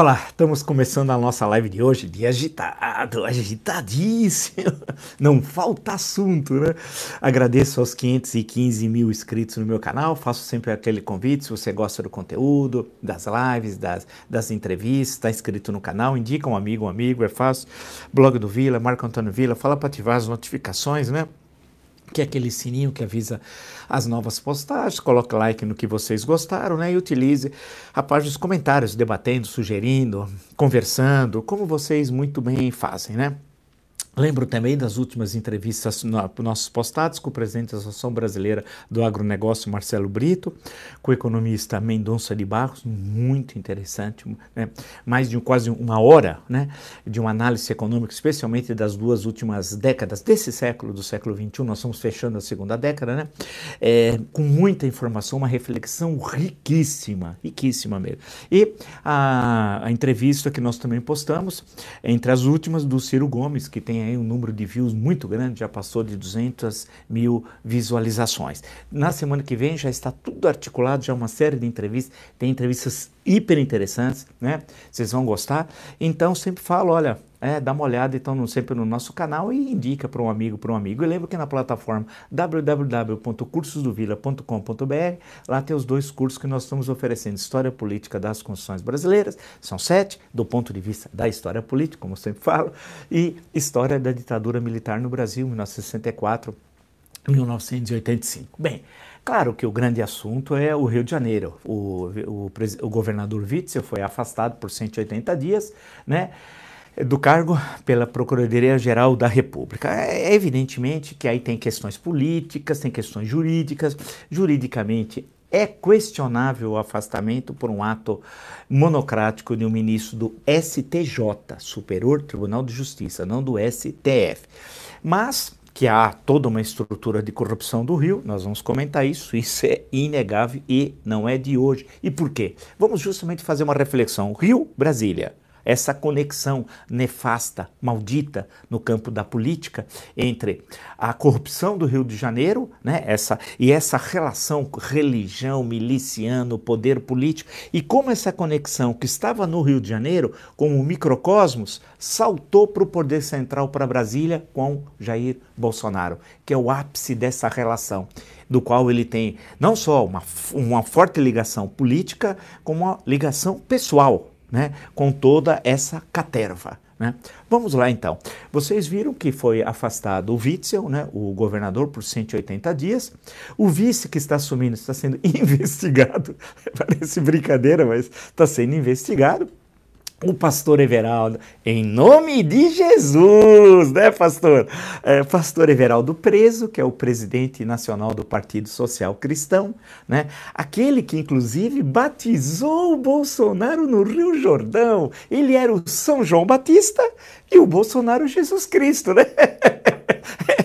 Olá, estamos começando a nossa live de hoje, de agitado, agitadíssimo, não falta assunto, né? Agradeço aos 515 mil inscritos no meu canal, faço sempre aquele convite, se você gosta do conteúdo, das lives, das, das entrevistas, está inscrito no canal, indica um amigo, um amigo, é fácil, blog do Vila, Marco Antônio Vila, fala para ativar as notificações, né? Que é aquele sininho que avisa as novas postagens, coloque like no que vocês gostaram, né? E utilize a página dos comentários, debatendo, sugerindo, conversando, como vocês muito bem fazem, né? Lembro também das últimas entrevistas no, nossos postados com o presidente da Associação Brasileira do Agronegócio, Marcelo Brito, com o economista Mendonça de Barros, muito interessante, né? mais de quase uma hora né? de uma análise econômica, especialmente das duas últimas décadas desse século, do século XXI, nós estamos fechando a segunda década, né? É, com muita informação, uma reflexão riquíssima, riquíssima mesmo. E a, a entrevista que nós também postamos, entre as últimas, do Ciro Gomes, que tem um número de views muito grande, já passou de 200 mil visualizações. Na semana que vem já está tudo articulado, já uma série de entrevistas, tem entrevistas hiper interessantes, né? Vocês vão gostar. Então sempre falo, olha, é, dá uma olhada então sempre no nosso canal e indica para um amigo, para um amigo. E lembra que na plataforma www.cursosdovila.com.br lá tem os dois cursos que nós estamos oferecendo: História Política das Constituições Brasileiras, são sete, do ponto de vista da história política, como eu sempre falo, e História da Ditadura Militar no Brasil, 1964 1985. Bem, Claro que o grande assunto é o Rio de Janeiro. O, o, o governador Witzel foi afastado por 180 dias, né? Do cargo pela Procuradoria-Geral da República. É, evidentemente que aí tem questões políticas, tem questões jurídicas. Juridicamente é questionável o afastamento por um ato monocrático de um ministro do STJ, Superior Tribunal de Justiça, não do STF. Mas que há toda uma estrutura de corrupção do Rio, nós vamos comentar isso, isso é inegável e não é de hoje. E por quê? Vamos justamente fazer uma reflexão. Rio, Brasília essa conexão nefasta, maldita no campo da política entre a corrupção do Rio de Janeiro, né, essa e essa relação religião, miliciano, poder político e como essa conexão que estava no Rio de Janeiro como um microcosmos saltou para o poder central para Brasília com Jair Bolsonaro, que é o ápice dessa relação do qual ele tem não só uma, uma forte ligação política, como uma ligação pessoal né, com toda essa caterva. Né? Vamos lá então. Vocês viram que foi afastado o Witzel, né, o governador, por 180 dias. O vice que está assumindo está sendo investigado. Parece brincadeira, mas está sendo investigado o pastor Everaldo, em nome de Jesus, né, pastor? É, pastor Everaldo preso, que é o presidente nacional do Partido Social Cristão, né? Aquele que, inclusive, batizou o Bolsonaro no Rio Jordão. Ele era o São João Batista e o Bolsonaro Jesus Cristo, né?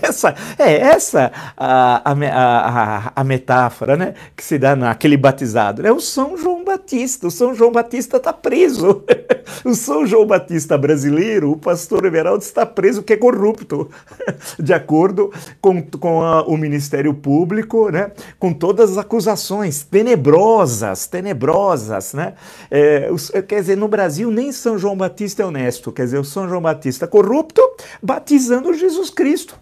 essa, é essa a, a, a, a, metáfora né, que se dá naquele batizado. É o São João Batista. O São João Batista está preso. o São João Batista brasileiro, o pastor Everaldo, está preso que é corrupto, de acordo com, com o Ministério Público, né, com todas as acusações tenebrosas, tenebrosas. Né? É, quer dizer, no Brasil nem São João Batista é honesto. Quer dizer, o São João Batista corrupto batizando Jesus Cristo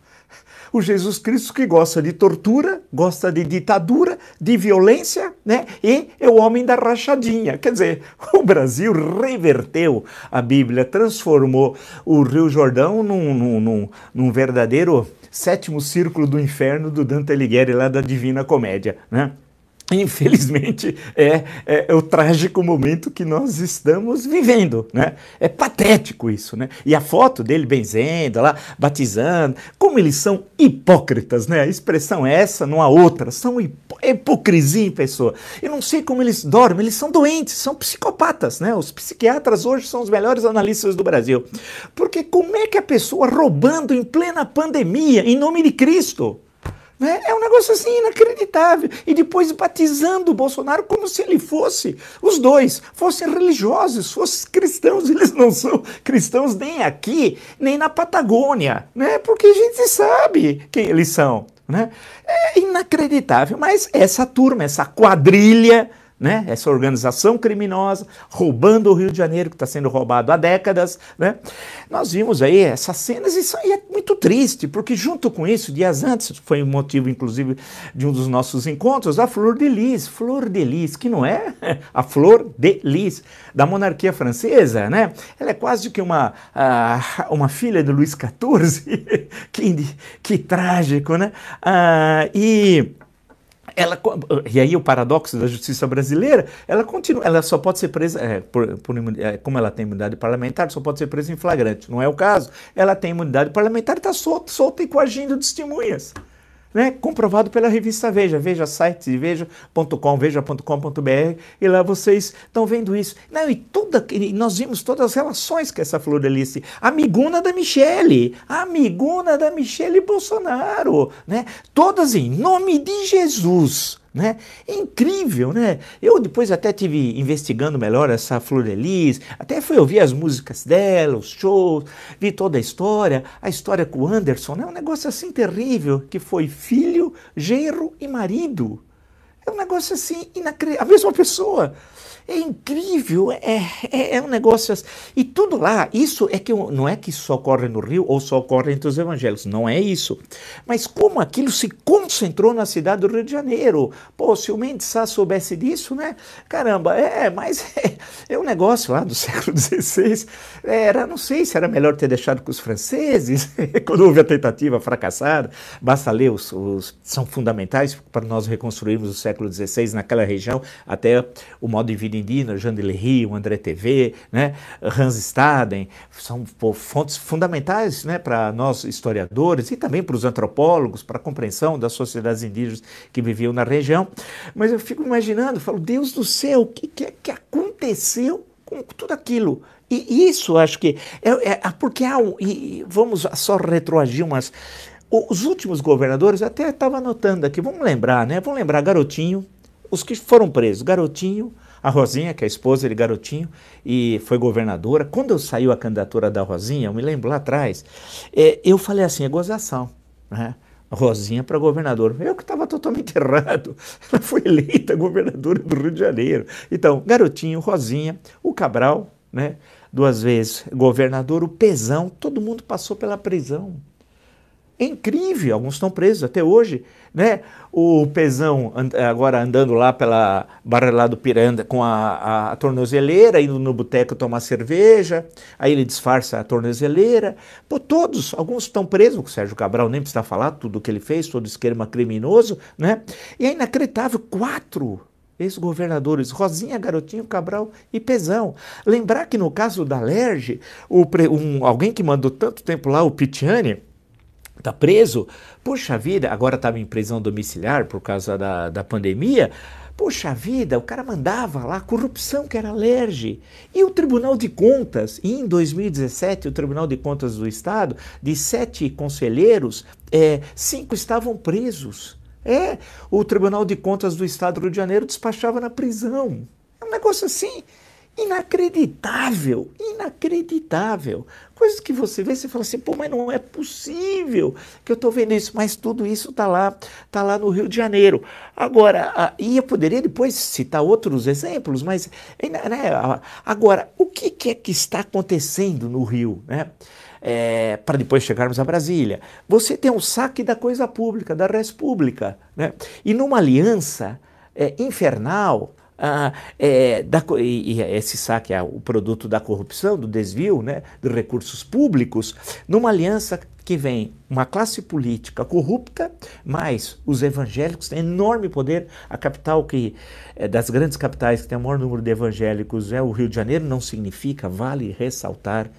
o Jesus Cristo que gosta de tortura, gosta de ditadura, de violência, né? E é o homem da rachadinha. Quer dizer, o Brasil reverteu a Bíblia, transformou o Rio Jordão num, num, num, num verdadeiro sétimo círculo do inferno do Dante Alighieri lá da Divina Comédia, né? Infelizmente, é, é, é, o trágico momento que nós estamos vivendo, né? É patético isso, né? E a foto dele benzendo lá, batizando, como eles são hipócritas, né? A expressão é essa, não há outra, são hipocrisia em pessoa. Eu não sei como eles dormem, eles são doentes, são psicopatas, né? Os psiquiatras hoje são os melhores analistas do Brasil. Porque como é que a pessoa roubando em plena pandemia, em nome de Cristo, né? É um negócio assim inacreditável. E depois batizando o Bolsonaro como se ele fosse, os dois, fossem religiosos, fossem cristãos. Eles não são cristãos nem aqui, nem na Patagônia, né? porque a gente sabe quem eles são. Né? É inacreditável, mas essa turma, essa quadrilha né? essa organização criminosa, roubando o Rio de Janeiro, que está sendo roubado há décadas. Né? Nós vimos aí essas cenas e isso aí é muito triste, porque junto com isso, dias antes, foi o motivo inclusive de um dos nossos encontros, a Flor de Lis, Flor de Lis, que não é a Flor de Lis da monarquia francesa, né? Ela é quase que uma, uh, uma filha de Luís XIV, que, que trágico, né? Uh, e ela, e aí o paradoxo da justiça brasileira, ela continua, ela só pode ser presa, é, por, por, é, como ela tem imunidade parlamentar, só pode ser presa em flagrante. Não é o caso. Ela tem imunidade parlamentar, está solta, solta e coagindo testemunhas né? comprovado pela revista Veja, veja site veja.com, veja.com.br, e lá vocês estão vendo isso. Não, e, toda, nós vimos todas as relações que essa Flor Alice, amiguna da Michele, amiguna da Michele Bolsonaro, né? todas em nome de Jesus. Né? É incrível, né? Eu depois até tive investigando melhor essa Flor Elis, até fui ouvir as músicas dela, os shows, vi toda a história, a história com o Anderson, é né? um negócio assim terrível, que foi filho, genro e marido. É um negócio assim inacreditável, a mesma pessoa. É incrível, é, é, é, um negócio assim. E tudo lá, isso é que não é que só ocorre no Rio ou só ocorre entre os evangélicos, não é isso. Mas como aquilo se concentrou na cidade do Rio de Janeiro. Pô, se o Mendes Sá soubesse disso, né? Caramba, é, mas é, é um negócio lá do século XVI. Era, não sei se era melhor ter deixado com os franceses, quando houve a tentativa fracassada. Basta ler os, os são fundamentais para nós reconstruirmos o século XVI naquela região, até o modo de vida Indina, Jean de Lery, o André TV, né, Hans Staden, são pô, fontes fundamentais né, para nós historiadores e também para os antropólogos, para a compreensão das sociedades indígenas que viviam na região. Mas eu fico imaginando, falo, Deus do céu, o que, que, que aconteceu com tudo aquilo? E isso acho que é, é porque há um, e vamos só retroagir umas os últimos governadores, até estava anotando aqui, vamos lembrar, né? Vamos lembrar Garotinho, os que foram presos, Garotinho, a Rosinha, que é a esposa de Garotinho, e foi governadora. Quando saiu a candidatura da Rosinha, eu me lembro lá atrás, é, eu falei assim, é gozação, né? Rosinha para governador. Eu que estava totalmente errado. Ela foi eleita governadora do Rio de Janeiro. Então, Garotinho, Rosinha, o Cabral, né? Duas vezes governador, o Pezão, todo mundo passou pela prisão. É incrível, alguns estão presos até hoje. Né? O Pezão agora andando lá pela Barra lá do Piranda com a, a, a tornozeleira, indo no boteco tomar cerveja, aí ele disfarça a tornozeleira. Pô, todos, alguns estão presos, o Sérgio Cabral nem precisa falar tudo o que ele fez, todo esquema criminoso, né? E é inacreditável, quatro ex-governadores, Rosinha, Garotinho, Cabral e Pezão. Lembrar que no caso da Lerge, o, um, alguém que mandou tanto tempo lá, o Pitiani, está preso, puxa vida, agora estava em prisão domiciliar por causa da, da pandemia. Puxa vida, o cara mandava lá corrupção que era alerge. E o Tribunal de Contas, em 2017, o Tribunal de Contas do Estado, de sete conselheiros, é, cinco estavam presos. É, o Tribunal de Contas do Estado do Rio de Janeiro despachava na prisão. É um negócio assim inacreditável, inacreditável. Coisas que você vê, você fala assim, pô, mas não é possível que eu estou vendo isso, mas tudo isso está lá, tá lá no Rio de Janeiro. Agora, e eu poderia depois citar outros exemplos, mas né, agora, o que, que, é que está acontecendo no Rio, né? É, para depois chegarmos a Brasília. Você tem um saque da coisa pública, da res pública, né? e numa aliança é, infernal ah, é, da, e, e, esse saque é o produto da corrupção, do desvio né, de recursos públicos, numa aliança que vem uma classe política corrupta, mais os evangélicos têm enorme poder. A capital que é das grandes capitais que tem o maior número de evangélicos é o Rio de Janeiro, não significa, vale ressaltar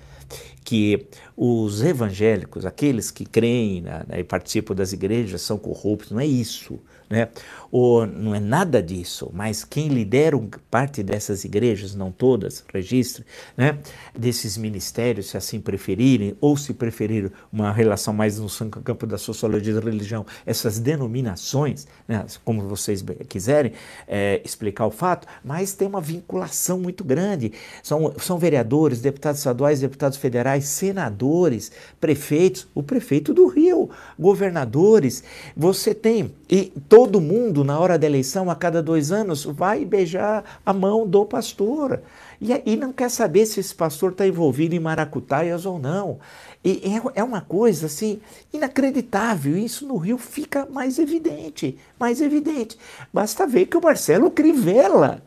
que os evangélicos, aqueles que creem né, e participam das igrejas, são corruptos. Não é isso né? Ou não é nada disso, mas quem lidera parte dessas igrejas, não todas, registre, né? Desses ministérios, se assim preferirem, ou se preferir uma relação mais no campo da sociologia da religião, essas denominações, né? como vocês quiserem é, explicar o fato, mas tem uma vinculação muito grande. São, são vereadores, deputados estaduais, deputados federais, senadores, prefeitos, o prefeito do Rio, governadores. Você tem, e todo mundo, na hora da eleição, a cada dois anos, vai beijar a mão do pastor. E, e não quer saber se esse pastor está envolvido em maracutaias ou não. E é, é uma coisa assim inacreditável. Isso no Rio fica mais evidente, mais evidente. Basta ver que o Marcelo Crivella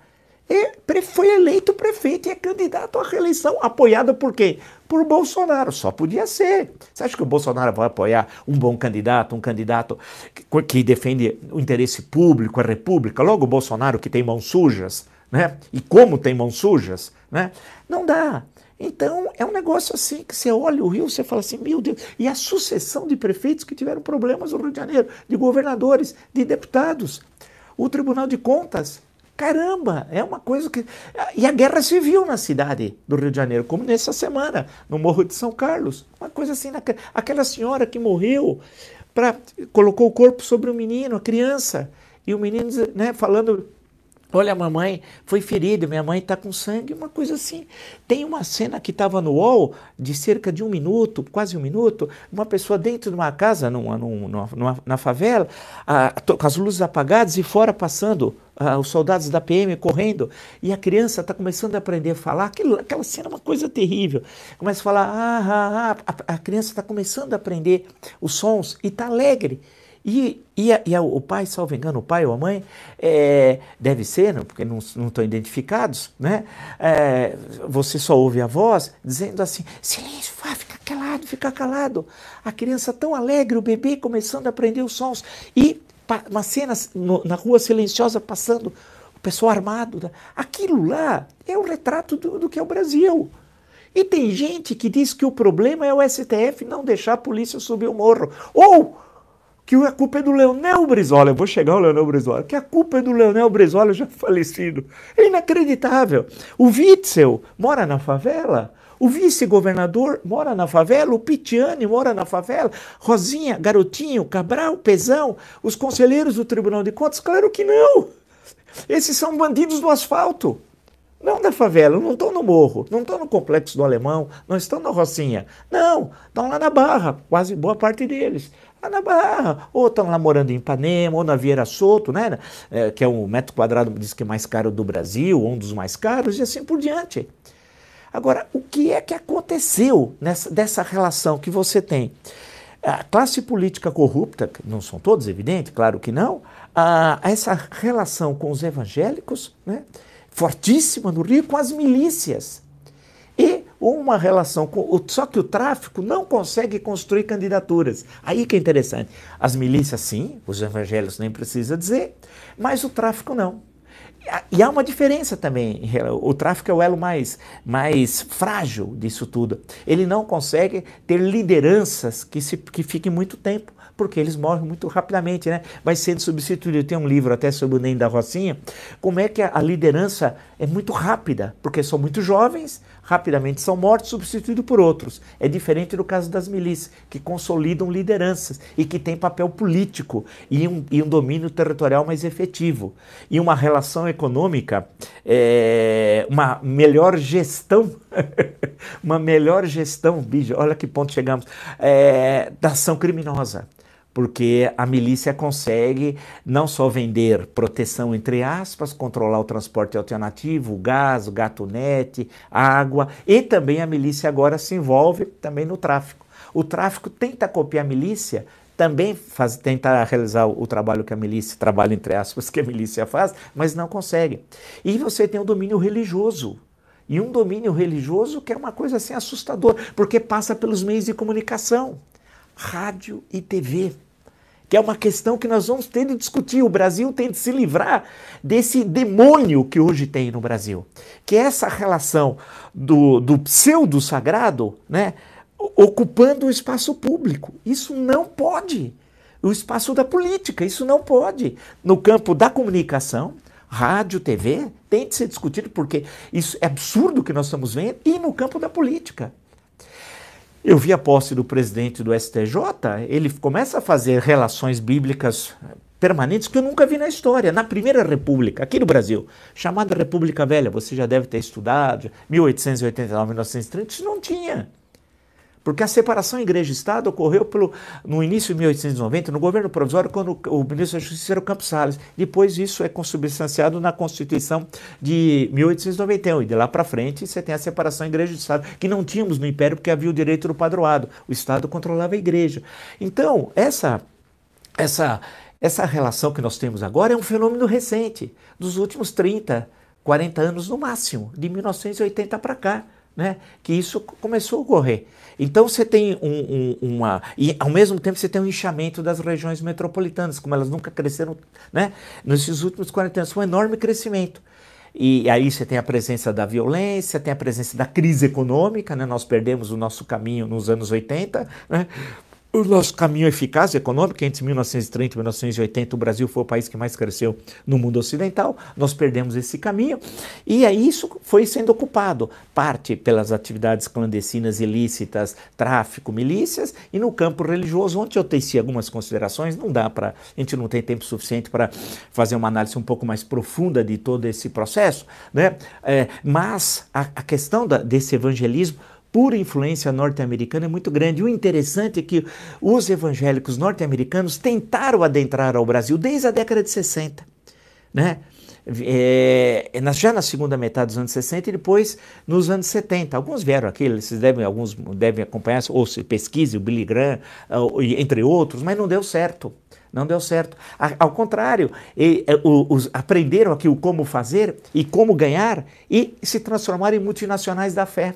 é, foi eleito prefeito e é candidato à reeleição, apoiado por quem? Por Bolsonaro. Só podia ser. Você acha que o Bolsonaro vai apoiar um bom candidato, um candidato que, que defende o interesse público, a república? Logo o Bolsonaro que tem mãos sujas, né? E como tem mãos sujas, né? Não dá. Então, é um negócio assim que você olha o Rio, você fala assim, meu Deus, e a sucessão de prefeitos que tiveram problemas no Rio de Janeiro, de governadores, de deputados. O Tribunal de Contas, caramba, é uma coisa que. E a guerra civil na cidade do Rio de Janeiro, como nessa semana, no Morro de São Carlos. Uma coisa assim, aquela senhora que morreu, pra, colocou o corpo sobre o menino, a criança, e o menino né, falando Olha, mamãe foi ferida, minha mãe está com sangue, uma coisa assim. Tem uma cena que estava no UOL, de cerca de um minuto, quase um minuto, uma pessoa dentro de uma casa, numa, numa, numa na favela, com as luzes apagadas e fora passando os soldados da PM correndo, e a criança está começando a aprender a falar. Aquilo, aquela cena é uma coisa terrível. Começa a falar, ah, ah, ah. A, a criança está começando a aprender os sons e está alegre. E, e, a, e a, o pai, salvo engano, o pai ou a mãe, é, deve ser, porque não, não estão identificados, né? É, você só ouve a voz dizendo assim: silêncio, vá, fica calado, fica calado. A criança tão alegre, o bebê começando a aprender os sons. E uma cena no, na rua silenciosa passando, o pessoal armado. Né? Aquilo lá é o retrato do, do que é o Brasil. E tem gente que diz que o problema é o STF não deixar a polícia subir o morro. Ou que a culpa é do Leonel Brizola. Eu vou chegar ao Leonel Brizola. Que a culpa é do Leonel Brizola já falecido. É inacreditável. O Witzel mora na favela. O vice-governador mora na favela, o Pitiani mora na favela, Rosinha, Garotinho, Cabral, Pezão, os conselheiros do Tribunal de Contas, claro que não. Esses são bandidos do asfalto. Não da favela, não estão no morro, não estão no complexo do Alemão, não estão na Rocinha. Não, estão lá na Barra, quase boa parte deles na Barra, ou estão lá morando em Ipanema, ou na Vieira Soto, né? É, que é um metro quadrado, diz que é mais caro do Brasil, um dos mais caros, e assim por diante. Agora, o que é que aconteceu nessa, dessa relação que você tem? A classe política corrupta, não são todos, evidente, claro que não, a, essa relação com os evangélicos, né? fortíssima no Rio, com as milícias. Uma relação com. Só que o tráfico não consegue construir candidaturas. Aí que é interessante. As milícias, sim, os evangélicos nem precisa dizer, mas o tráfico não. E há uma diferença também. O tráfico é o elo mais, mais frágil disso tudo. Ele não consegue ter lideranças que, se, que fiquem muito tempo porque eles morrem muito rapidamente, né? Vai sendo substituído. Tem um livro até sobre o Nem da Rocinha, como é que a liderança é muito rápida, porque são muito jovens, rapidamente são mortos, substituídos por outros. É diferente do caso das milícias, que consolidam lideranças e que têm papel político e um, e um domínio territorial mais efetivo. E uma relação econômica, é, uma melhor gestão, uma melhor gestão, bicho, olha que ponto chegamos, é, da ação criminosa porque a milícia consegue não só vender proteção, entre aspas, controlar o transporte alternativo, o gás, o gatunete, água, e também a milícia agora se envolve também no tráfico. O tráfico tenta copiar a milícia, também faz, tenta realizar o, trabalho que a milícia, trabalho entre aspas, que a milícia faz, mas não consegue. E você tem o domínio religioso. E um domínio religioso que é uma coisa assim assustadora, porque passa pelos meios de comunicação, rádio e TV que é uma questão que nós vamos ter de discutir. O Brasil tem de se livrar desse demônio que hoje tem no Brasil, que é essa relação do, do pseudo-sagrado né, ocupando o espaço público. Isso não pode. O espaço da política, isso não pode. No campo da comunicação, rádio, TV, tem de ser discutido, porque isso é absurdo que nós estamos vendo, e no campo da política. Eu vi a posse do presidente do STJ, ele começa a fazer relações bíblicas permanentes que eu nunca vi na história, na Primeira República, aqui no Brasil, chamada República Velha, você já deve ter estudado, 1889, 1930, isso não tinha. Porque a separação igreja-estado ocorreu pelo, no início de 1890, no governo provisório, quando o ministro da Justiça era o Campos Salles. Depois isso é consubstanciado na Constituição de 1891. E de lá para frente você tem a separação igreja-estado, que não tínhamos no Império porque havia o direito do padroado. O Estado controlava a igreja. Então, essa, essa, essa relação que nós temos agora é um fenômeno recente, dos últimos 30, 40 anos no máximo, de 1980 para cá né, que isso começou a ocorrer. Então você tem um, um, uma. E ao mesmo tempo você tem um inchamento das regiões metropolitanas, como elas nunca cresceram né, nesses últimos 40 anos, um enorme crescimento. E aí você tem a presença da violência, tem a presença da crise econômica, né? nós perdemos o nosso caminho nos anos 80, né? O nosso caminho eficaz econômico, entre 1930 e 1980, o Brasil foi o país que mais cresceu no mundo ocidental, nós perdemos esse caminho, e aí isso foi sendo ocupado, parte pelas atividades clandestinas ilícitas, tráfico, milícias, e no campo religioso, onde eu teci algumas considerações, não dá para, a gente não tem tempo suficiente para fazer uma análise um pouco mais profunda de todo esse processo, né? É, mas a, a questão da, desse evangelismo pura influência norte-americana é muito grande. O interessante é que os evangélicos norte-americanos tentaram adentrar ao Brasil desde a década de 60, né? É, já na segunda metade dos anos 60 e depois nos anos 70. Alguns vieram aqui, vocês devem, alguns devem acompanhar, ou se pesquise, o Billy Graham, entre outros, mas não deu certo. Não deu certo. Ao contrário, e, os, aprenderam aqui o como fazer e como ganhar e se transformaram em multinacionais da fé.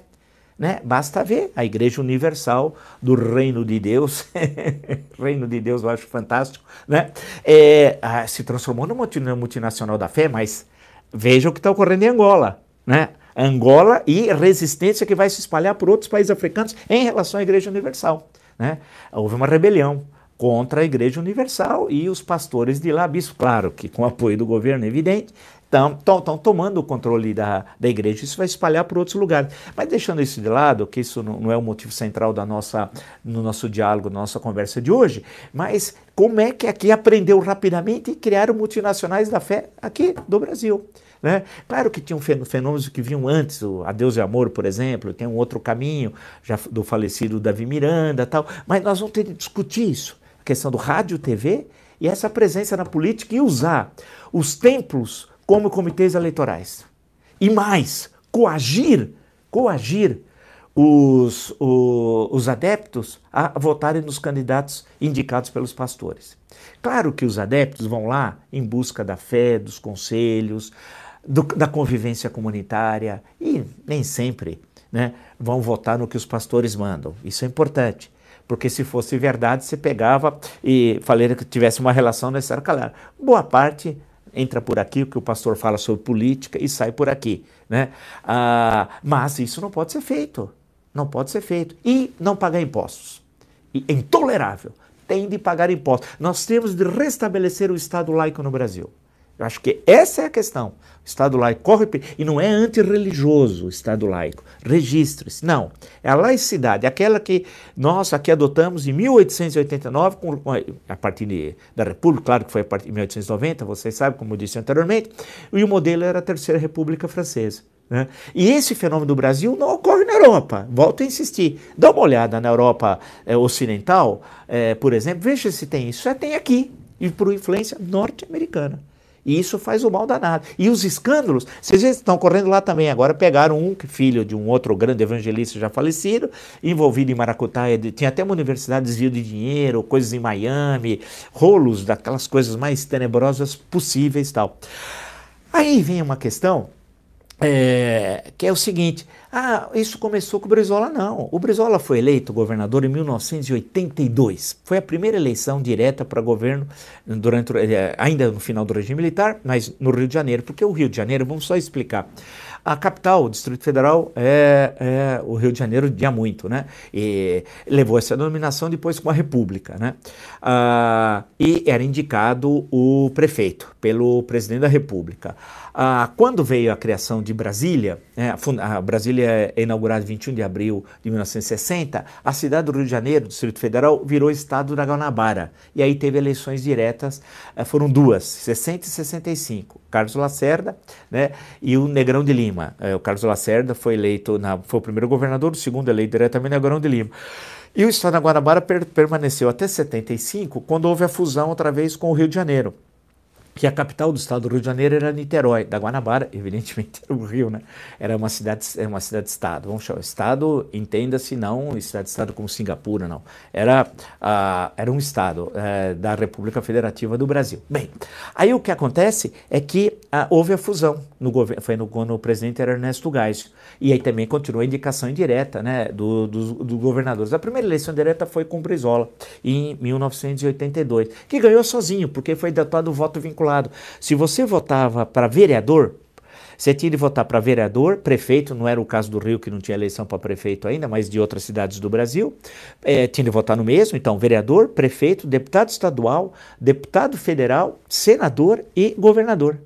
Né? Basta ver a Igreja Universal do Reino de Deus, Reino de Deus eu acho fantástico, né? É, se transformou numa multinacional da fé, mas veja o que está ocorrendo em Angola, né? Angola e resistência que vai se espalhar por outros países africanos em relação à Igreja Universal. Né? Houve uma rebelião contra a Igreja Universal e os pastores de lá, bispo, claro que com apoio do governo, evidente, estão tomando o controle da, da igreja. Isso vai espalhar por outros lugares. Mas deixando isso de lado, que isso não, não é o motivo central da nossa, no nosso diálogo, da nossa conversa de hoje, mas como é que aqui aprendeu rapidamente e criaram multinacionais da fé aqui do Brasil. Né? Claro que tinham fenômenos que vinham antes, o Adeus e Amor, por exemplo, tem um outro caminho, já do falecido Davi Miranda tal, mas nós vamos ter que discutir isso, a questão do rádio, TV e essa presença na política e usar os templos como comitês eleitorais. E mais, coagir, coagir os, o, os adeptos a votarem nos candidatos indicados pelos pastores. Claro que os adeptos vão lá em busca da fé, dos conselhos, do, da convivência comunitária e nem sempre né, vão votar no que os pastores mandam. Isso é importante. Porque se fosse verdade, você pegava e falei que tivesse uma relação necessária, claro. Boa parte entra por aqui, o que o pastor fala sobre política e sai por aqui. Né? Ah, mas isso não pode ser feito. Não pode ser feito. E não pagar impostos. E, é intolerável. Tem de pagar impostos. Nós temos de restabelecer o Estado laico no Brasil. Eu acho que essa é a questão. O Estado laico corre e não é antirreligioso o Estado laico. Registre-se. Não. É a laicidade, aquela que nós aqui adotamos em 1889, com, a partir de, da República, claro que foi a partir de 1890, vocês sabem, como eu disse anteriormente, e o modelo era a Terceira República Francesa. Né? E esse fenômeno do Brasil não ocorre na Europa. Volto a insistir. Dá uma olhada na Europa é, Ocidental, é, por exemplo, veja se tem isso. Já tem aqui, e por influência norte-americana. E isso faz o mal danado. E os escândalos, vocês estão correndo lá também. Agora pegaram um filho de um outro grande evangelista já falecido, envolvido em maracutaia, tinha até uma universidade desvio de dinheiro, coisas em Miami, rolos daquelas coisas mais tenebrosas possíveis tal. Aí vem uma questão é, que é o seguinte: ah, isso começou com o Brizola. Não. O Brizola foi eleito governador em 1982. Foi a primeira eleição direta para governo, durante, é, ainda no final do regime militar, mas no Rio de Janeiro. Porque o Rio de Janeiro, vamos só explicar. A capital, o Distrito Federal, é, é, o Rio de Janeiro há muito, né? E levou essa denominação depois com a República, né? Ah, e era indicado o prefeito pelo presidente da República. Ah, quando veio a criação de Brasília, né, a Brasília é inaugurada em 21 de abril de 1960, a cidade do Rio de Janeiro, Distrito Federal, virou estado da Guanabara. E aí teve eleições diretas, eh, foram duas, 60 e 65. Carlos Lacerda né, e o Negrão de Lima. Lima. É, o Carlos Lacerda foi eleito, na, foi o primeiro governador, o segundo eleito diretamente na Grão de Lima. E o estado da Guanabara per, permaneceu até 75, quando houve a fusão outra vez com o Rio de Janeiro que a capital do estado do Rio de Janeiro era Niterói, da Guanabara, evidentemente era o Rio, né? Era uma cidade, é uma cidade-estado. Vamos chamar estado, entenda-se não cidade-estado como Singapura, não. Era, uh, era um estado uh, da República Federativa do Brasil. Bem, aí o que acontece é que uh, houve a fusão no governo, foi no, quando o presidente era Ernesto Geisel. E aí também continuou a indicação indireta, né, do, do, do governadores. A primeira eleição direta foi com Brizola, em 1982, que ganhou sozinho, porque foi datado o voto vinculado lado. Se você votava para vereador, você tinha de votar para vereador, prefeito, não era o caso do Rio, que não tinha eleição para prefeito ainda, mas de outras cidades do Brasil. É, tinha de votar no mesmo, então, vereador, prefeito, deputado estadual, deputado federal, senador e governador.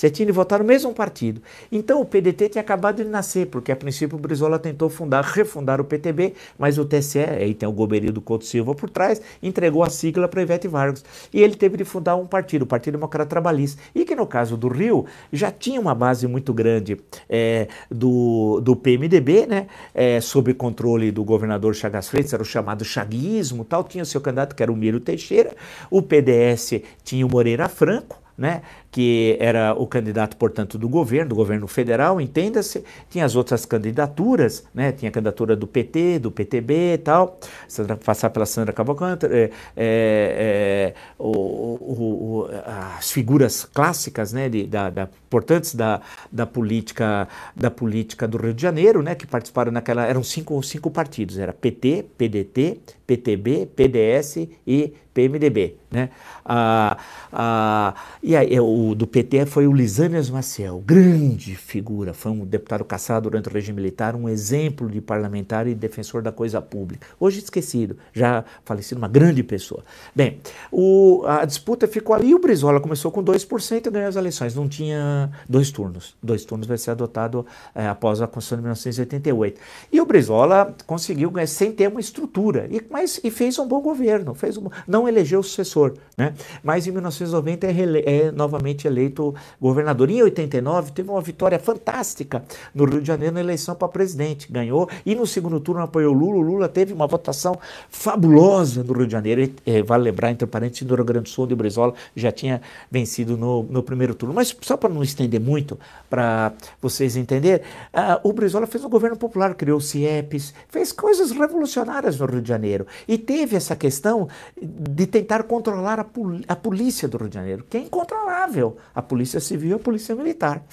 Você tinha de votar no mesmo partido. Então o PDT tinha acabado de nascer, porque a princípio o Brizola tentou fundar, refundar o PTB, mas o TSE, aí tem o Goberio do Couto Silva por trás, entregou a sigla para Ivete Vargas. E ele teve de fundar um partido, o Partido Democrata Trabalhista. E que no caso do Rio já tinha uma base muito grande é, do, do PMDB, né, é, sob controle do governador Chagas Freitas, era o chamado chaguismo, tal, tinha o seu candidato que era o Miro Teixeira, o PDS tinha o Moreira Franco, né, que era o candidato, portanto, do governo, do governo federal, entenda-se. Tinha as outras candidaturas, né, tinha a candidatura do PT, do PTB e tal, Sandra, passar pela Sandra Cavalcante, é, é, é, o, o, as figuras clássicas, né, de, da, da, importantes da, da, política, da política do Rio de Janeiro, né, que participaram naquela, eram cinco, cinco partidos, era PT, PDT, PTB, PDS e PMDB, né? Ah, ah, e aí, é, o do PT foi o Lisânias Maciel, grande figura, foi um deputado caçado durante o regime militar, um exemplo de parlamentar e defensor da coisa pública. Hoje esquecido, já falecido, uma grande pessoa. Bem, o, a disputa ficou ali o Brizola começou com 2% e ganhou as eleições. Não tinha dois turnos. Dois turnos vai ser adotado é, após a Constituição de 1988. E o Brizola conseguiu ganhar sem ter uma estrutura, e, mas, e fez um bom governo, fez um, não elegeu o sucessor, né? mas em 1990 é, é novamente eleito governador. Em 89 teve uma vitória fantástica no Rio de Janeiro na eleição para presidente, ganhou e no segundo turno apoiou Lula. O Lula teve uma votação fabulosa no Rio de Janeiro. É, vale lembrar, entre parênteses, no Rio Grande do Sul, de Brizola já tinha vencido no, no primeiro turno. Mas só para não estender muito, para vocês entenderem, uh, o Brizola fez um governo popular, criou o CIEPs, fez coisas revolucionárias no Rio de Janeiro e teve essa questão de tentar controlar a, pol a polícia do Rio de Janeiro, que é incontrolável, a polícia civil e a polícia militar.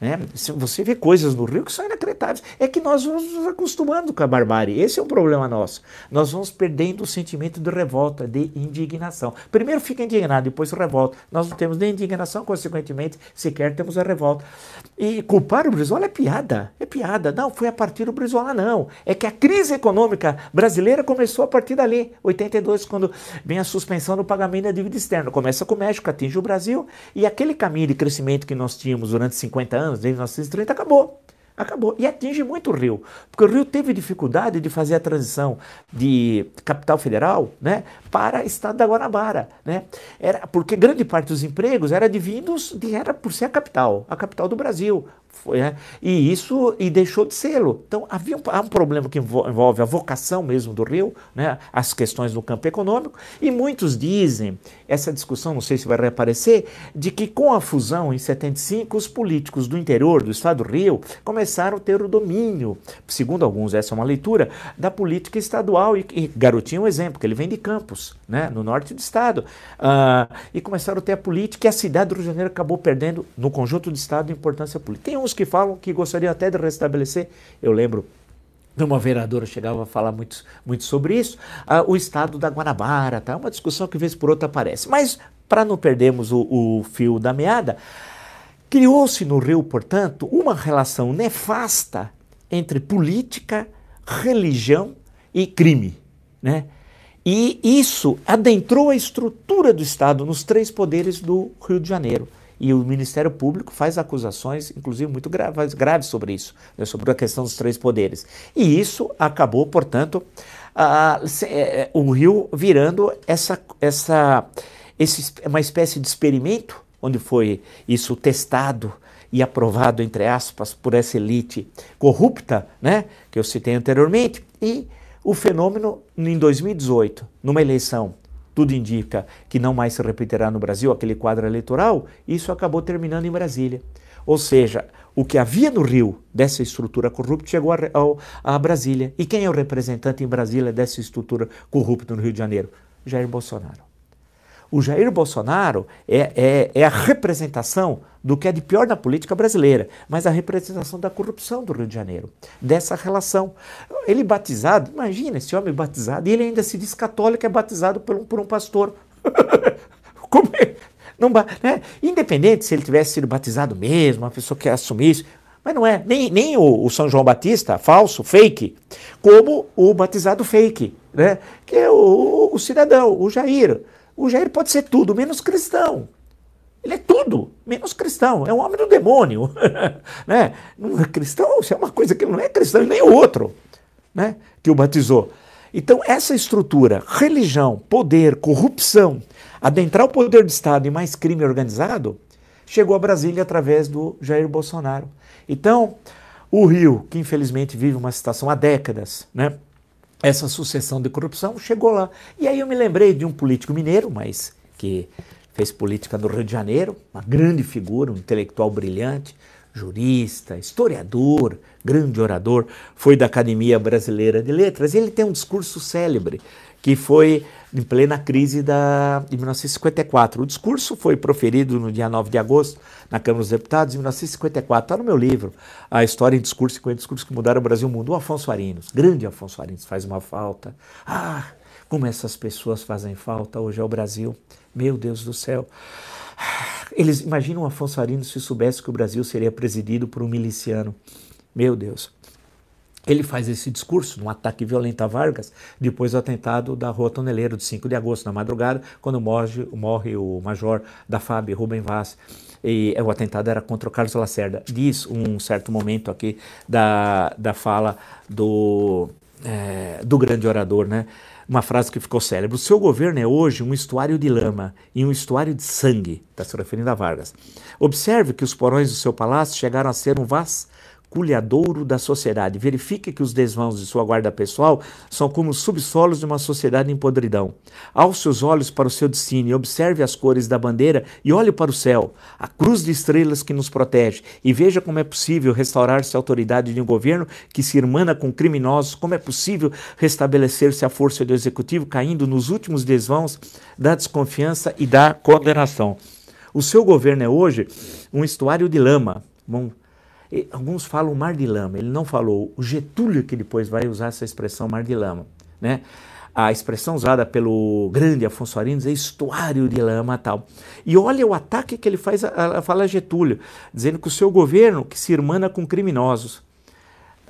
Né? Você vê coisas no Rio que são inacreditáveis. É que nós vamos nos acostumando com a barbárie. Esse é um problema nosso. Nós vamos perdendo o sentimento de revolta, de indignação. Primeiro fica indignado, depois revolta. Nós não temos nem indignação, consequentemente, sequer temos a revolta. E culpar o Brizola é piada. É piada. Não, foi a partir do Brizola, não. É que a crise econômica brasileira começou a partir dali, 82, quando vem a suspensão do pagamento da dívida externa. Começa com o México, atinge o Brasil, e aquele caminho de crescimento que nós tínhamos durante 50 anos, anos, desde 1930, acabou. Acabou. E atinge muito o Rio. Porque o Rio teve dificuldade de fazer a transição de capital federal né, para estado da Guanabara. Né? Era, porque grande parte dos empregos era de vindos, de, era por ser a capital, a capital do Brasil. Foi, né? E isso e deixou de sê-lo. Então havia um, há um problema que envolve a vocação mesmo do Rio, né? as questões do campo econômico, e muitos dizem, essa discussão, não sei se vai reaparecer, de que com a fusão em 75, os políticos do interior do estado do Rio começaram a ter o domínio, segundo alguns, essa é uma leitura, da política estadual. E, e Garotinho é um exemplo, que ele vem de Campos, né? no norte do estado, uh, e começaram a ter a política, e a cidade do Rio de Janeiro acabou perdendo, no conjunto do estado, importância política. Tem uns que falam que gostariam até de restabelecer, eu lembro uma vereadora chegava a falar muito, muito sobre isso, uh, o estado da Guanabara, tá? uma discussão que vez por outra aparece. Mas, para não perdermos o, o fio da meada, criou-se no Rio, portanto, uma relação nefasta entre política, religião e crime. Né? E isso adentrou a estrutura do Estado nos três poderes do Rio de Janeiro. E o Ministério Público faz acusações, inclusive muito graves, graves sobre isso, né, sobre a questão dos três poderes. E isso acabou, portanto, a, a, é, o Rio virando essa, essa, esse, uma espécie de experimento, onde foi isso testado e aprovado, entre aspas, por essa elite corrupta, né, que eu citei anteriormente, e o fenômeno em 2018, numa eleição, tudo indica que não mais se repetirá no Brasil aquele quadro eleitoral, isso acabou terminando em Brasília. Ou seja, o que havia no Rio dessa estrutura corrupta chegou a, a, a, Brasília. E quem é o representante em Brasília dessa estrutura corrupta no Rio de Janeiro? Jair Bolsonaro. O Jair Bolsonaro é, é, é, a representação do que é de pior na política brasileira, mas a representação da corrupção do Rio de Janeiro, dessa relação. Ele batizado, imagina esse homem batizado, e ele ainda se diz católico, é batizado por um, por um pastor. Como é? Não, né? Independente se ele tivesse sido batizado mesmo, uma pessoa que assumisse, mas não é. Nem, nem o, o, São João Batista, falso, fake, como o batizado fake, né? que é o, o cidadão, o Jair. O Jair pode ser tudo, menos cristão. Ele é tudo, menos cristão. É um homem do demônio. né? Não é cristão, isso é uma coisa que não é cristão, nem o outro né? que o batizou. Então, essa estrutura, religião, poder, corrupção, adentrar o poder do Estado e mais crime organizado, chegou a Brasília através do Jair Bolsonaro. Então, o Rio, que infelizmente vive uma situação há décadas, né? Essa sucessão de corrupção chegou lá. E aí eu me lembrei de um político mineiro, mas que fez política no Rio de Janeiro, uma grande figura, um intelectual brilhante, jurista, historiador, grande orador, foi da Academia Brasileira de Letras. Ele tem um discurso célebre que foi em plena crise da, de 1954. O discurso foi proferido no dia 9 de agosto na Câmara dos Deputados, em 1954. Está no meu livro, A História em Discurso, 50 Discursos que Mudaram o Brasil e o Mundo. O Afonso Arinos, grande Afonso Arinos, faz uma falta. Ah, como essas pessoas fazem falta hoje ao Brasil. Meu Deus do céu. Eles imaginam o Afonso Arinos se soubesse que o Brasil seria presidido por um miliciano. Meu Deus. Ele faz esse discurso num ataque violento a Vargas, depois do atentado da Rua Toneleiro, de 5 de agosto, na madrugada, quando morre, morre o major da FAB, Rubem Vaz. E o atentado era contra o Carlos Lacerda. Diz um certo momento aqui da, da fala do, é, do grande orador, né? uma frase que ficou célebre. O seu governo é hoje um estuário de lama e um estuário de sangue, está se referindo a Vargas. Observe que os porões do seu palácio chegaram a ser um vas vasculhadouro da sociedade. Verifique que os desvãos de sua guarda pessoal são como os subsolos de uma sociedade em podridão. Alce seus olhos para o seu destino e observe as cores da bandeira e olhe para o céu, a cruz de estrelas que nos protege, e veja como é possível restaurar-se a autoridade de um governo que se irmana com criminosos, como é possível restabelecer-se a força do executivo caindo nos últimos desvãos da desconfiança e da condenação. O seu governo é hoje um estuário de lama. Bom, alguns falam mar de lama, ele não falou. O Getúlio que depois vai usar essa expressão mar de lama, né? A expressão usada pelo grande Afonso Arinos é estuário de lama tal. E olha o ataque que ele faz a, a fala Getúlio, dizendo que o seu governo que se irmana com criminosos.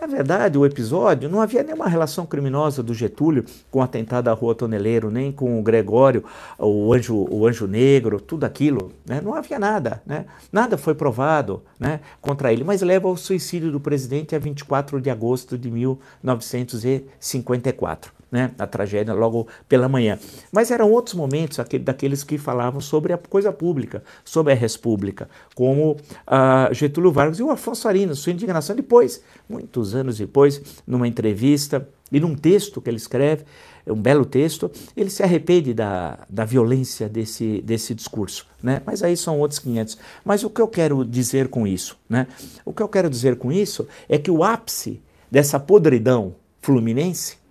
Na verdade, o episódio não havia nenhuma relação criminosa do Getúlio com o atentado à Rua Toneleiro, nem com o Gregório, o anjo, o anjo negro, tudo aquilo. Né? Não havia nada. Né? Nada foi provado né, contra ele, mas leva ao suicídio do presidente a 24 de agosto de 1954 né, a tragédia logo pela manhã. Mas eram outros momentos aquele, daqueles que falavam sobre a coisa pública, sobre a república, como uh, Getúlio Vargas e o Afonso Arinas, sua indignação depois, muitos anos depois, numa entrevista e num texto que ele escreve, um belo texto, ele se arrepende da, da violência desse, desse discurso. Né? Mas aí são outros 500. Mas o que eu quero dizer com isso? Né? O que eu quero dizer com isso é que o ápice dessa podridão fluminense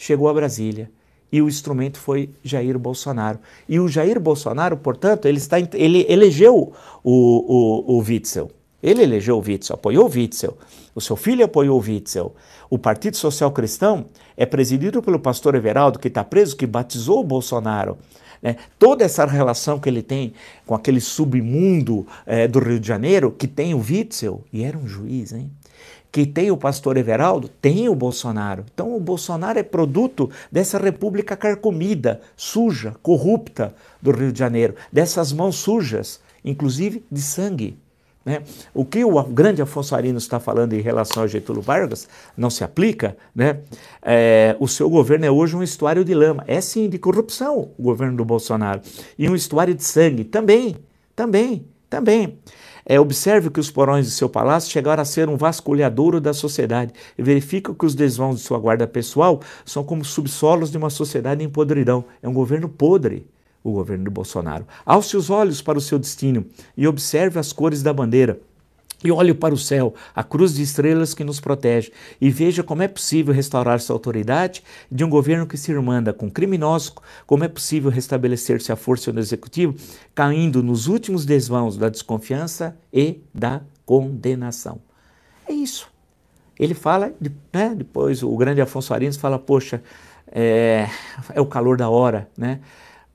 chegou a Brasília e o instrumento foi Jair Bolsonaro. E o Jair Bolsonaro, portanto, ele, está, ele elegeu o, o, o Witzel. Ele elegeu o Witzel, apoiou o Witzel. O seu filho apoiou o Witzel. O Partido Social Cristão é presidido pelo pastor Everaldo, que está preso, que batizou o Bolsonaro. Né? Toda essa relação que ele tem com aquele submundo é, do Rio de Janeiro, que tem o Witzel, e era um juiz, hein? Que tem o pastor Everaldo, tem o Bolsonaro. Então o Bolsonaro é produto dessa república carcomida, suja, corrupta do Rio de Janeiro, dessas mãos sujas, inclusive de sangue. Né? O que o grande Afonso Arino está falando em relação a Getúlio Vargas não se aplica. Né? É, o seu governo é hoje um estuário de lama. É sim de corrupção o governo do Bolsonaro. E um estuário de sangue também, também, também. É, observe que os porões de seu palácio chegaram a ser um vasculhadouro da sociedade verifica que os desvãos de sua guarda pessoal são como subsolos de uma sociedade em podridão. É um governo podre o governo de Bolsonaro. Alce os olhos para o seu destino e observe as cores da bandeira. E olhe para o céu, a cruz de estrelas que nos protege, e veja como é possível restaurar essa autoridade de um governo que se irmanda com criminosos, como é possível restabelecer-se a força do executivo, caindo nos últimos desvãos da desconfiança e da condenação. É isso. Ele fala, né, depois o grande Afonso Arinos fala, poxa, é, é o calor da hora, né?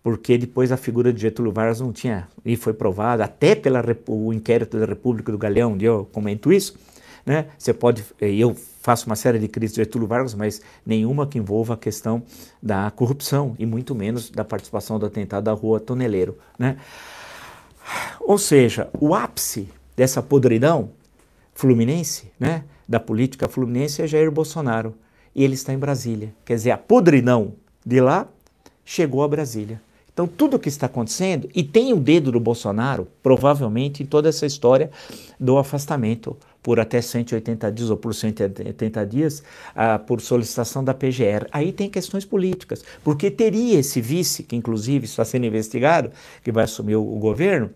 Porque depois a figura de Getúlio Vargas não tinha, e foi provado até pelo inquérito da República do Galeão, onde eu comento isso, né? Você pode, eu faço uma série de críticas de Getúlio Vargas, mas nenhuma que envolva a questão da corrupção e muito menos da participação do atentado da Rua Toneleiro, né? Ou seja, o ápice dessa podridão fluminense, né, da política fluminense é Jair Bolsonaro, e ele está em Brasília. Quer dizer, a podridão de lá chegou a Brasília. Então, tudo o que está acontecendo, e tem o dedo do Bolsonaro, provavelmente, em toda essa história do afastamento por até 180 dias ou por 180 dias ah, por solicitação da PGR. Aí tem questões políticas, porque teria esse vice, que inclusive está sendo investigado, que vai assumir o, o governo,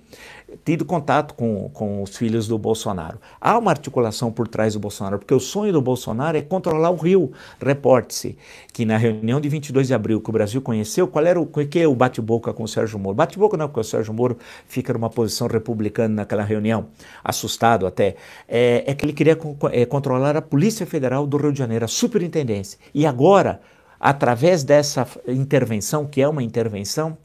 tido contato com, com os filhos do Bolsonaro. Há uma articulação por trás do Bolsonaro, porque o sonho do Bolsonaro é controlar o Rio. Reporte-se que na reunião de 22 de abril que o Brasil conheceu, qual era o, que é o bate-boca com o Sérgio Moro? Bate-boca não, porque o Sérgio Moro fica numa posição republicana naquela reunião, assustado até. É, é que ele queria é, controlar a Polícia Federal do Rio de Janeiro, a superintendência. E agora, através dessa intervenção, que é uma intervenção,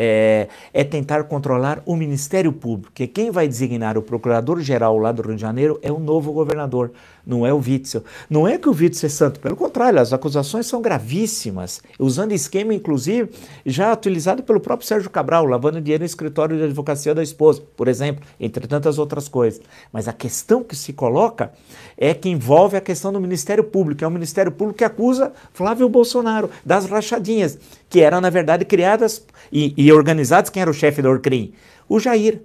é, é, tentar controlar o Ministério Público, que quem vai designar o Procurador-Geral lá do Rio de Janeiro é o novo governador, não é o Witzel. Não é que o Witzel é santo, pelo contrário, as acusações são gravíssimas, usando esquema, inclusive, já utilizado pelo próprio Sérgio Cabral, lavando dinheiro no escritório de advocacia da esposa, por exemplo, entre tantas outras coisas. Mas a questão que se coloca é que envolve a questão do Ministério Público, é o Ministério Público que acusa Flávio Bolsonaro das rachadinhas, que eram, na verdade, criadas e, e organizadas. Quem era o chefe da Orcrim? O Jair.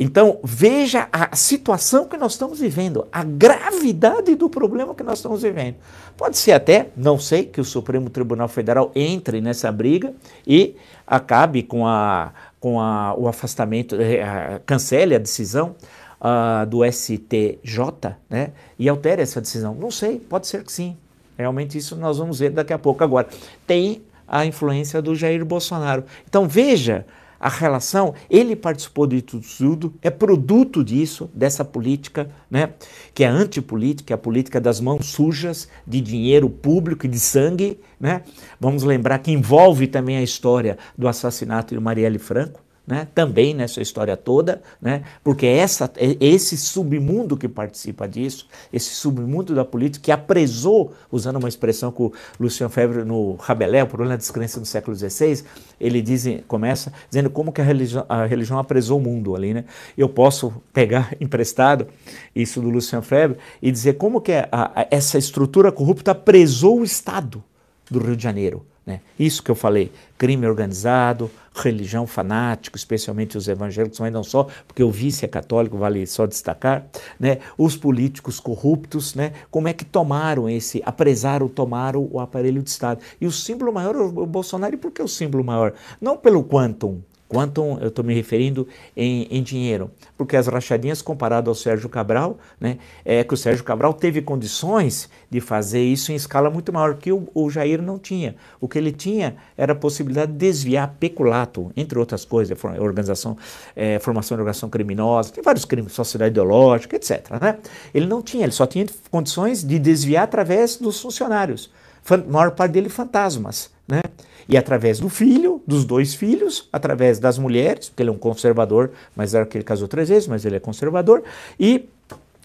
Então, veja a situação que nós estamos vivendo, a gravidade do problema que nós estamos vivendo. Pode ser até, não sei, que o Supremo Tribunal Federal entre nessa briga e acabe com, a, com a, o afastamento, é, cancele a decisão uh, do STJ né, e altere essa decisão. Não sei, pode ser que sim. Realmente isso nós vamos ver daqui a pouco. Agora, tem a influência do Jair Bolsonaro. Então veja a relação, ele participou de tudo, é produto disso, dessa política, né, que é antipolítica, é a política das mãos sujas, de dinheiro público e de sangue. Né? Vamos lembrar que envolve também a história do assassinato de Marielle Franco né, também nessa história toda, né, porque essa, é esse submundo que participa disso, esse submundo da política que apresou, usando uma expressão que o Lucian Febre no Rabelais, o problema da descrença no século XVI, ele diz, começa dizendo como que a religião, a religião apresou o mundo ali. Né? Eu posso pegar emprestado isso do Lucian Febre e dizer como que a, a, essa estrutura corrupta apresou o Estado do Rio de Janeiro. Né? Isso que eu falei, crime organizado, religião fanático, especialmente os evangélicos, mas não só, porque o vice é católico, vale só destacar, né? os políticos corruptos, né? como é que tomaram esse, apresaram, tomaram o aparelho de Estado. E o símbolo maior é o Bolsonaro, e por que o símbolo maior? Não pelo quantum, Quanto eu estou me referindo em, em, dinheiro, porque as rachadinhas comparado ao Sérgio Cabral, né, é que o Sérgio Cabral teve condições de fazer isso em escala muito maior que o, o Jair não tinha. O que ele tinha era a possibilidade de desviar peculato, entre outras coisas, organização, é, formação de organização criminosa, tem vários crimes, sociedade ideológica, etc. Né? Ele não tinha, ele só tinha condições de desviar através dos funcionários, a maior parte dele fantasmas, né? E através do filho, dos dois filhos, através das mulheres, porque ele é um conservador, mas era que ele casou três vezes, mas ele é conservador, e,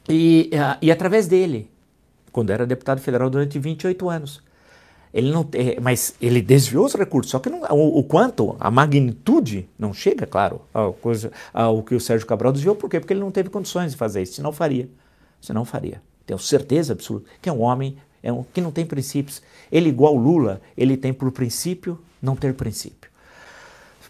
e, e através dele, quando era deputado federal durante 28 anos. Ele não, é, mas ele desviou os recursos, só que não, o, o, quanto, a magnitude não chega, claro, ao, coisa, ao que o Sérgio Cabral desviou, por quê? Porque ele não teve condições de fazer isso, senão faria. Senão faria. Tenho certeza absoluta que é um homem é um, que não tem princípios. Ele, igual Lula, ele tem por princípio não ter princípio.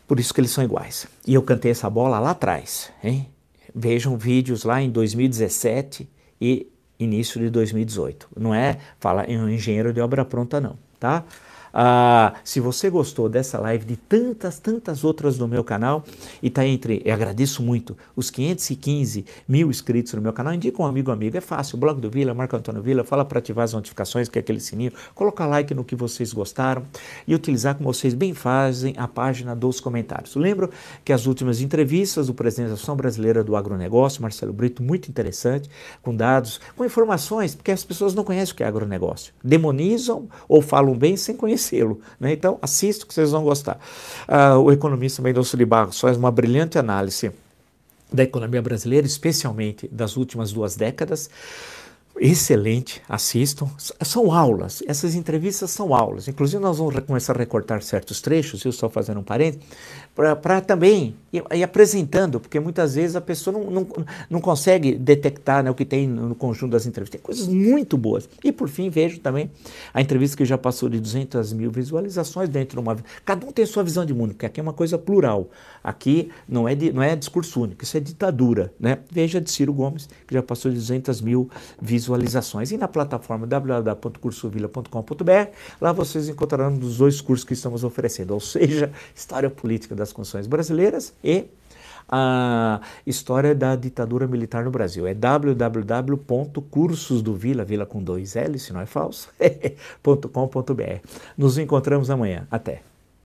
Por isso que eles são iguais. E eu cantei essa bola lá atrás, hein? vejam vídeos lá em 2017 e início de 2018. Não é falar em um engenheiro de obra pronta, não, tá? Ah, se você gostou dessa live, de tantas, tantas outras do meu canal, e está entre, eu agradeço muito, os 515 mil inscritos no meu canal, indica um amigo amigo, é fácil, blog do Vila, Marco Antônio Vila, fala para ativar as notificações, que é aquele sininho, colocar like no que vocês gostaram e utilizar como vocês bem fazem a página dos comentários. Lembro que as últimas entrevistas do presidente da Associação Brasileira do Agronegócio, Marcelo Brito, muito interessante, com dados, com informações, porque as pessoas não conhecem o que é agronegócio, demonizam ou falam bem sem conhecer conhecê-lo. Né? Então, assista que vocês vão gostar. Uh, o economista Mendonça de Barros faz uma brilhante análise da economia brasileira, especialmente das últimas duas décadas. Excelente, assistam. São aulas, essas entrevistas são aulas. Inclusive, nós vamos começar a recortar certos trechos, eu estou fazendo um parênteses, para também ir, ir, apresentando, porque muitas vezes a pessoa não, não, não consegue detectar né, o que tem no conjunto das entrevistas. Tem coisas muito boas. E por fim, vejo também a entrevista que já passou de 200 mil visualizações dentro de uma. Cada um tem sua visão de mundo, porque aqui é uma coisa plural. Aqui não é, de, não é discurso único, isso é ditadura. Né? Veja de Ciro Gomes, que já passou de 200 mil visualizações. E na plataforma www.cursovila.com.br, lá vocês encontrarão os dois cursos que estamos oferecendo, ou seja, História Política da das Constituições Brasileiras e a história da ditadura militar no Brasil. É www.cursosdovila, vila com dois L, se não é falso, .com.br. Nos encontramos amanhã. Até.